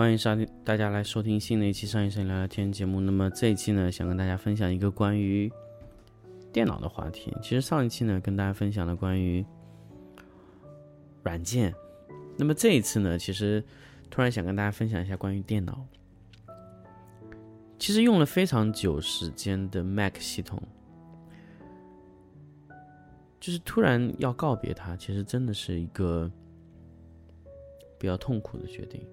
欢迎上大家来收听新的一期商业摄影聊聊天节目。那么这一期呢，想跟大家分享一个关于电脑的话题。其实上一期呢，跟大家分享了关于软件。那么这一次呢，其实突然想跟大家分享一下关于电脑。其实用了非常久时间的 Mac 系统，就是突然要告别它，其实真的是一个比较痛苦的决定。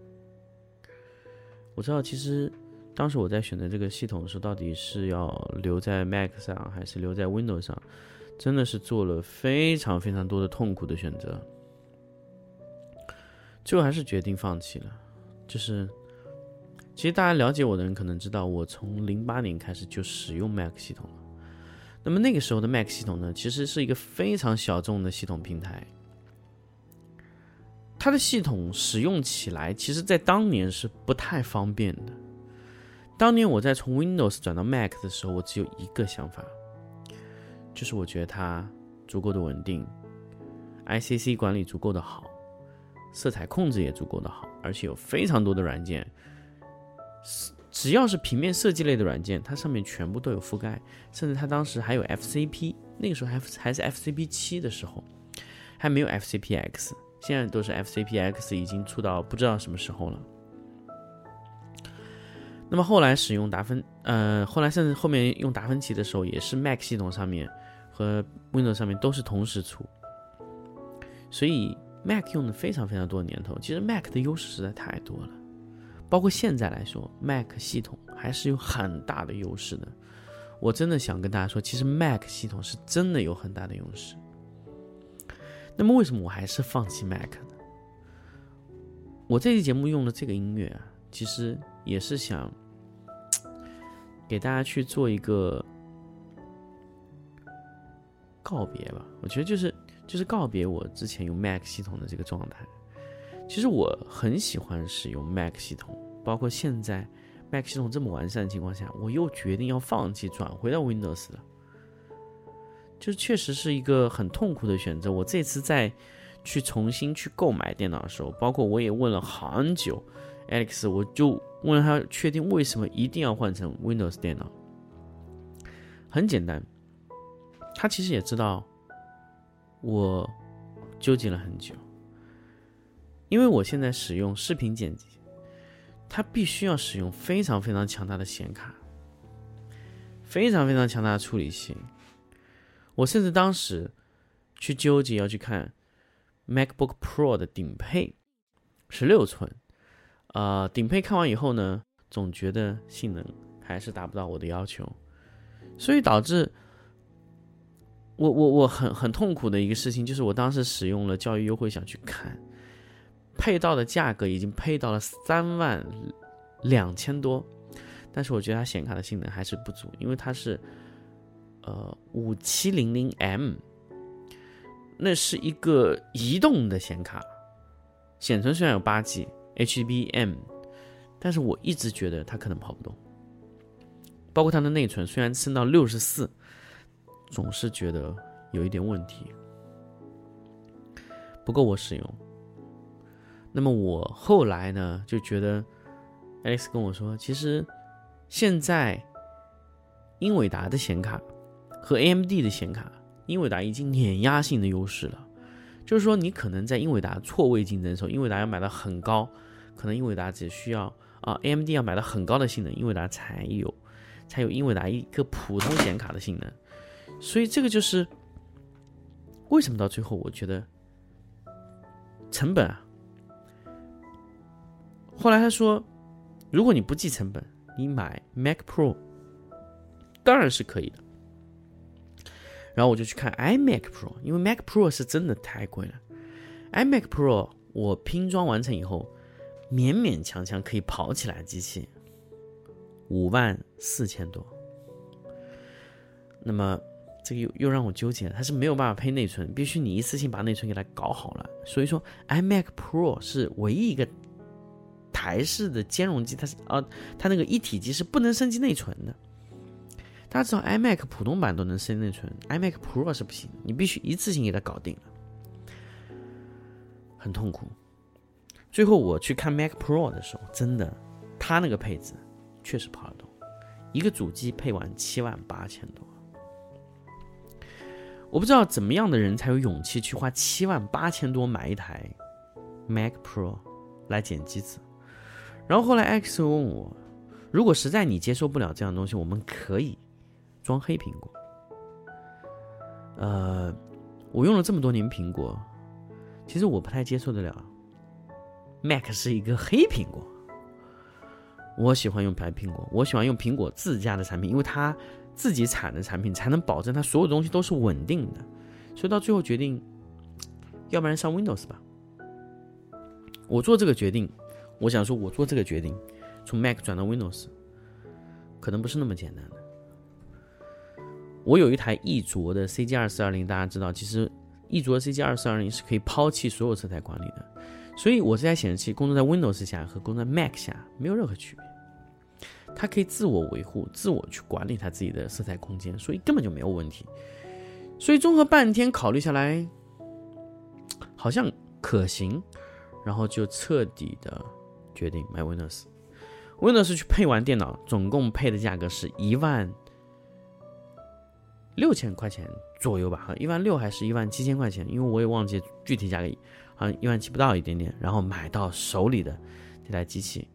我知道，其实当时我在选择这个系统的时候，到底是要留在 Mac 上还是留在 Windows 上，真的是做了非常非常多的痛苦的选择，最后还是决定放弃了。就是，其实大家了解我的人可能知道，我从零八年开始就使用 Mac 系统了。那么那个时候的 Mac 系统呢，其实是一个非常小众的系统平台。它的系统使用起来，其实在当年是不太方便的。当年我在从 Windows 转到 Mac 的时候，我只有一个想法，就是我觉得它足够的稳定，ICC 管理足够的好，色彩控制也足够的好，而且有非常多的软件，只要是平面设计类的软件，它上面全部都有覆盖，甚至它当时还有 FCP，那个时候还还是 FCP 七的时候，还没有 FCPX。现在都是 FCPX 已经出到不知道什么时候了。那么后来使用达芬，呃，后来甚至后面用达芬奇的时候，也是 Mac 系统上面和 Windows 上面都是同时出。所以 Mac 用的非常非常多年头，其实 Mac 的优势实在太多了。包括现在来说，Mac 系统还是有很大的优势的。我真的想跟大家说，其实 Mac 系统是真的有很大的优势。那么为什么我还是放弃 Mac 呢？我这期节目用的这个音乐啊，其实也是想给大家去做一个告别吧。我觉得就是就是告别我之前用 Mac 系统的这个状态。其实我很喜欢使用 Mac 系统，包括现在 Mac 系统这么完善的情况下，我又决定要放弃，转回到 Windows 了。就确实是一个很痛苦的选择。我这次再去重新去购买电脑的时候，包括我也问了很久，Alex，我就问他确定为什么一定要换成 Windows 电脑。很简单，他其实也知道我纠结了很久，因为我现在使用视频剪辑，它必须要使用非常非常强大的显卡，非常非常强大的处理器。我甚至当时去纠结要去看 MacBook Pro 的顶配十六寸，呃，顶配看完以后呢，总觉得性能还是达不到我的要求，所以导致我我我很很痛苦的一个事情就是，我当时使用了教育优惠想去看，配到的价格已经配到了三万两千多，但是我觉得它显卡的性能还是不足，因为它是。呃，五七零零 M，那是一个移动的显卡，显存虽然有八 G，HBM，但是我一直觉得它可能跑不动。包括它的内存虽然升到六十四，总是觉得有一点问题，不够我使用。那么我后来呢，就觉得，Alex 跟我说，其实现在英伟达的显卡。和 AMD 的显卡，英伟达已经碾压性的优势了。就是说，你可能在英伟达错位竞争的时候，英伟达要买到很高，可能英伟达只需要啊，AMD 要买到很高的性能，英伟达才有，才有英伟达一个普通显卡的性能。所以这个就是为什么到最后我觉得成本啊。后来他说，如果你不计成本，你买 Mac Pro 当然是可以的。然后我就去看 iMac Pro，因为 Mac Pro 是真的太贵了。iMac Pro 我拼装完成以后，勉勉强强可以跑起来机器，五万四千多。那么这个又又让我纠结，它是没有办法配内存，必须你一次性把内存给它搞好了。所以说，iMac Pro 是唯一一个台式的兼容机，它是啊，它那个一体机是不能升级内存的。大家知道，iMac 普通版都能升内存，iMac Pro 是不行，你必须一次性给它搞定了，很痛苦。最后我去看 Mac Pro 的时候，真的，它那个配置确实跑得动，一个主机配完七万八千多。我不知道怎么样的人才有勇气去花七万八千多买一台 Mac Pro 来剪机子。然后后来 X 问我，如果实在你接受不了这样的东西，我们可以装黑苹果。呃，我用了这么多年苹果，其实我不太接受得了 Mac 是一个黑苹果。我喜欢用白苹果，我喜欢用苹果自家的产品，因为它。自己产的产品才能保证它所有东西都是稳定的，所以到最后决定，要不然上 Windows 吧。我做这个决定，我想说，我做这个决定，从 Mac 转到 Windows，可能不是那么简单的。我有一台易卓的 CG 二四二零，大家知道，其实易卓 CG 二四二零是可以抛弃所有色彩管理的，所以我这台显示器工作在 Windows 下和工作在 Mac 下没有任何区别。它可以自我维护、自我去管理它自己的色彩空间，所以根本就没有问题。所以综合半天考虑下来，好像可行，然后就彻底的决定买 Windows。Windows 去配完电脑，总共配的价格是一万六千块钱左右吧，好像一万六还是一万七千块钱，因为我也忘记具体价格，好像一万七不到一点点。然后买到手里的这台机器。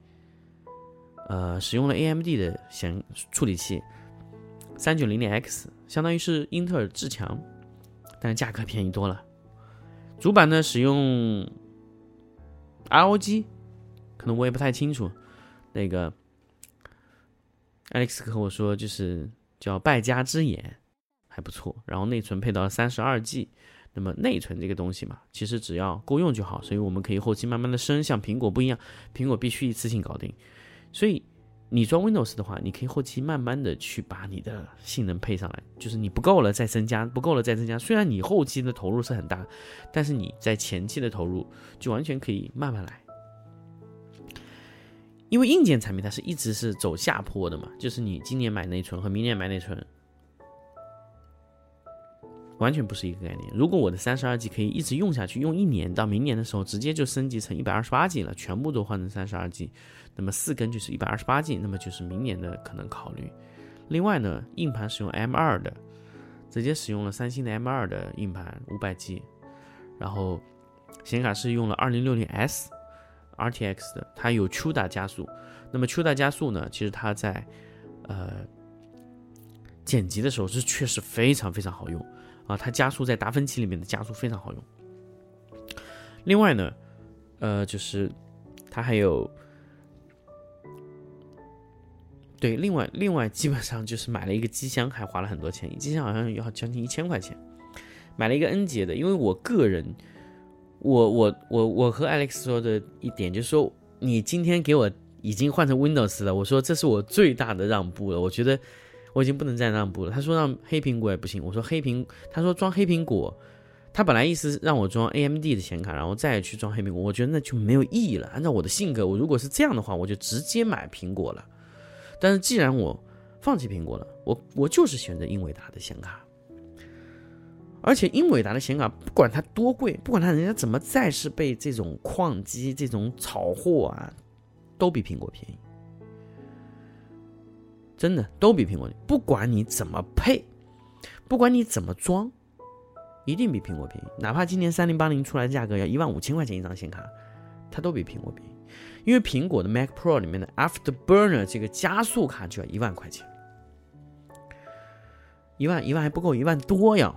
呃，使用了 AMD 的显处理器，三九零零 X，相当于是英特尔至强，但是价格便宜多了。主板呢使用 ROG，可能我也不太清楚。那个 Alex 和我说，就是叫败家之眼，还不错。然后内存配到了三十二 G，那么内存这个东西嘛，其实只要够用就好，所以我们可以后期慢慢的升。像苹果不一样，苹果必须一次性搞定。所以，你装 Windows 的话，你可以后期慢慢的去把你的性能配上来，就是你不够了再增加，不够了再增加。虽然你后期的投入是很大，但是你在前期的投入就完全可以慢慢来。因为硬件产品它是一直是走下坡的嘛，就是你今年买内存和明年买内存。完全不是一个概念。如果我的三十二 G 可以一直用下去，用一年到明年的时候，直接就升级成一百二十八 G 了，全部都换成三十二 G，那么四根就是一百二十八 G，那么就是明年的可能考虑。另外呢，硬盘使用 M 二的，直接使用了三星的 M 二的硬盘五百 G，然后显卡是用了二零六零 S RTX 的，它有 CUDA 加速。那么 CUDA 加速呢，其实它在呃剪辑的时候是确实非常非常好用。啊，它加速在达芬奇里面的加速非常好用。另外呢，呃，就是它还有，对，另外另外基本上就是买了一个机箱，还花了很多钱，机箱好像要将近一千块钱。买了一个 N 节的，因为我个人，我我我我和 Alex 说的一点就是说，你今天给我已经换成 Windows 了，我说这是我最大的让步了，我觉得。我已经不能再让步了。他说让黑苹果也不行。我说黑苹，他说装黑苹果，他本来意思让我装 AMD 的显卡，然后再去装黑苹果。我觉得那就没有意义了。按照我的性格，我如果是这样的话，我就直接买苹果了。但是既然我放弃苹果了，我我就是选择英伟达的显卡。而且英伟达的显卡不管它多贵，不管它人家怎么再是被这种矿机这种炒货啊，都比苹果便宜。真的都比苹果，不管你怎么配，不管你怎么装，一定比苹果便宜。哪怕今年三零八零出来的价格要一万五千块钱一张显卡，它都比苹果便宜。因为苹果的 Mac Pro 里面的 Afterburner 这个加速卡就要一万块钱，一万一万还不够，一万多呀。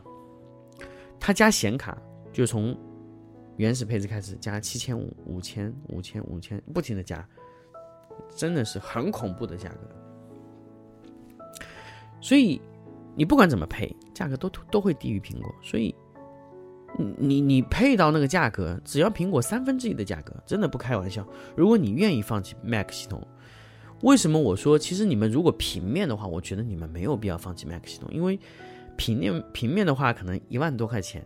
它加显卡就从原始配置开始加七千五、五千、五千、五千，不停的加，真的是很恐怖的价格。所以，你不管怎么配，价格都都会低于苹果。所以，你你配到那个价格，只要苹果三分之一的价格，真的不开玩笑。如果你愿意放弃 Mac 系统，为什么我说其实你们如果平面的话，我觉得你们没有必要放弃 Mac 系统，因为平面平面的话，可能一万多块钱、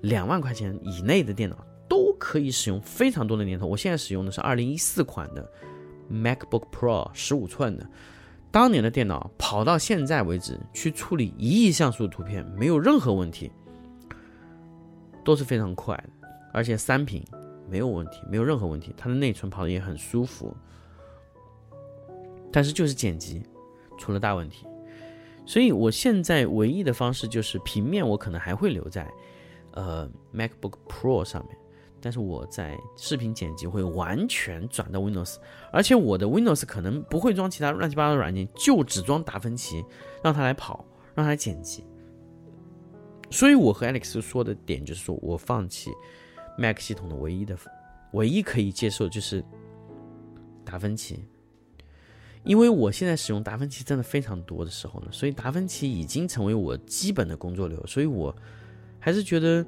两万块钱以内的电脑都可以使用非常多的年头。我现在使用的是二零一四款的 MacBook Pro 十五寸的，当年的电脑跑到现在为止，去处理一亿像素图片没有任何问题，都是非常快的，而且三屏没有问题，没有任何问题，它的内存跑的也很舒服。但是就是剪辑出了大问题，所以我现在唯一的方式就是平面，我可能还会留在呃 MacBook Pro 上面，但是我在视频剪辑会完全转到 Windows，而且我的 Windows 可能不会装其他乱七八糟的软件，就只装达芬奇，让它来跑，让它来剪辑。所以我和 Alex 说的点就是说我放弃 Mac 系统的唯一的、唯一可以接受就是达芬奇。因为我现在使用达芬奇真的非常多的时候呢，所以达芬奇已经成为我基本的工作流，所以我还是觉得，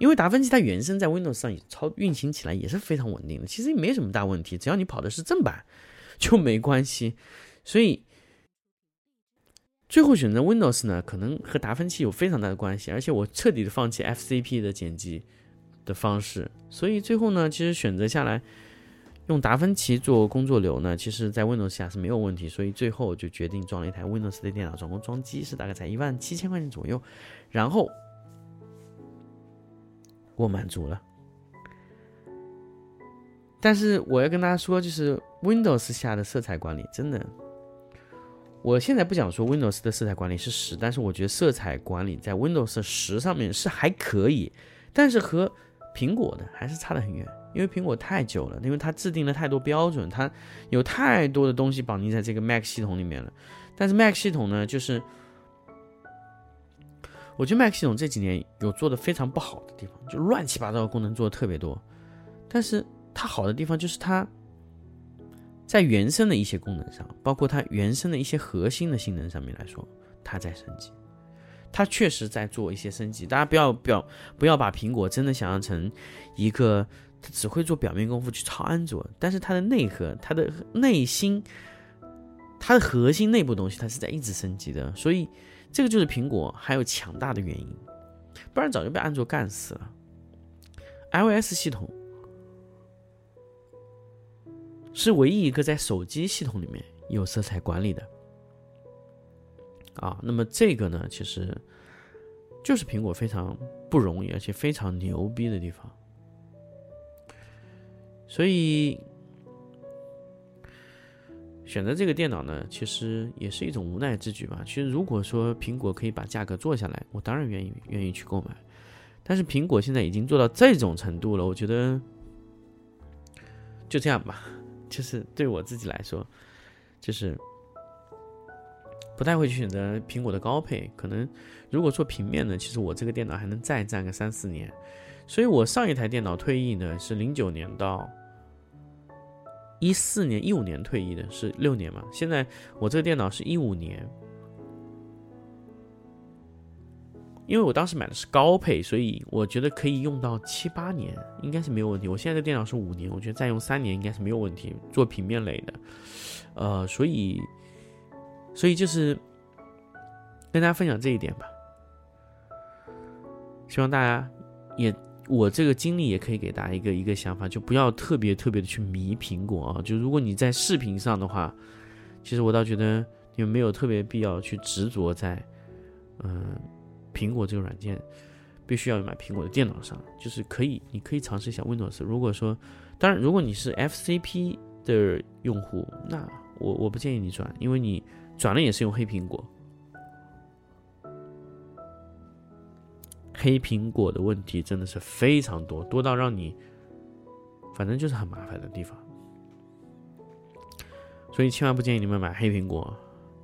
因为达芬奇它原生在 Windows 上也超运行起来也是非常稳定的，其实也没什么大问题，只要你跑的是正版就没关系。所以最后选择 Windows 呢，可能和达芬奇有非常大的关系，而且我彻底的放弃 FCP 的剪辑的方式，所以最后呢，其实选择下来。用达芬奇做工作流呢，其实在 Windows 下是没有问题，所以最后就决定装了一台 Windows 的电脑，总共装机是大概在一万七千块钱左右，然后我满足了。但是我要跟大家说，就是 Windows 下的色彩管理真的，我现在不想说 Windows 的色彩管理是十，但是我觉得色彩管理在 Windows 十上面是还可以，但是和苹果的还是差得很远。因为苹果太久了，因为它制定了太多标准，它有太多的东西绑定在这个 Mac 系统里面了。但是 Mac 系统呢，就是我觉得 Mac 系统这几年有做的非常不好的地方，就乱七八糟的功能做的特别多。但是它好的地方就是它在原生的一些功能上，包括它原生的一些核心的性能上面来说，它在升级，它确实在做一些升级。大家不要不要不要把苹果真的想象成一个。它只会做表面功夫去抄安卓，但是它的内核、它的内心、它的核心内部东西，它是在一直升级的。所以，这个就是苹果还有强大的原因，不然早就被安卓干死了。iOS 系统是唯一一个在手机系统里面有色彩管理的啊。那么这个呢，其实就是苹果非常不容易而且非常牛逼的地方。所以选择这个电脑呢，其实也是一种无奈之举吧。其实如果说苹果可以把价格做下来，我当然愿意愿意去购买。但是苹果现在已经做到这种程度了，我觉得就这样吧。就是对我自己来说，就是不太会去选择苹果的高配。可能如果做平面呢，其实我这个电脑还能再战个三四年。所以我上一台电脑退役呢是零九年到。一四年、一五年退役的是六年嘛？现在我这个电脑是一五年，因为我当时买的是高配，所以我觉得可以用到七八年，应该是没有问题。我现在的电脑是五年，我觉得再用三年应该是没有问题。做平面类的，呃，所以，所以就是跟大家分享这一点吧，希望大家也。我这个经历也可以给大家一个一个想法，就不要特别特别的去迷苹果啊。就如果你在视频上的话，其实我倒觉得你们没有特别必要去执着在，嗯，苹果这个软件必须要买苹果的电脑上，就是可以，你可以尝试一下 Windows。如果说，当然，如果你是 FCP 的用户，那我我不建议你转，因为你转了也是用黑苹果。黑苹果的问题真的是非常多，多到让你，反正就是很麻烦的地方，所以千万不建议你们买黑苹果，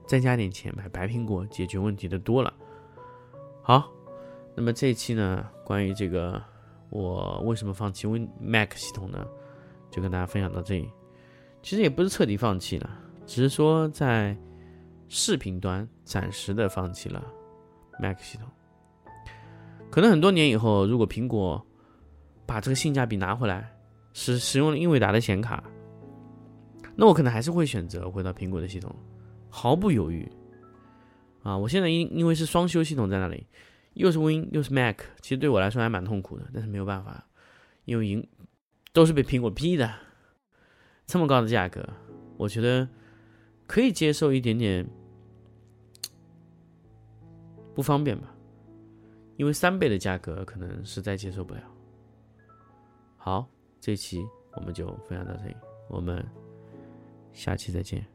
再加点钱买白苹果，解决问题的多了。好，那么这一期呢，关于这个我为什么放弃 Win Mac 系统呢，就跟大家分享到这里。其实也不是彻底放弃了，只是说在视频端暂时的放弃了 Mac 系统。可能很多年以后，如果苹果把这个性价比拿回来，使使用了英伟达的显卡，那我可能还是会选择回到苹果的系统，毫不犹豫。啊，我现在因因为是双修系统在那里，又是 Win 又是 Mac，其实对我来说还蛮痛苦的，但是没有办法，因为赢都是被苹果逼的，这么高的价格，我觉得可以接受一点点不方便吧，因为三倍的价格可能实在接受不了。好，这期我们就分享到这里，我们下期再见。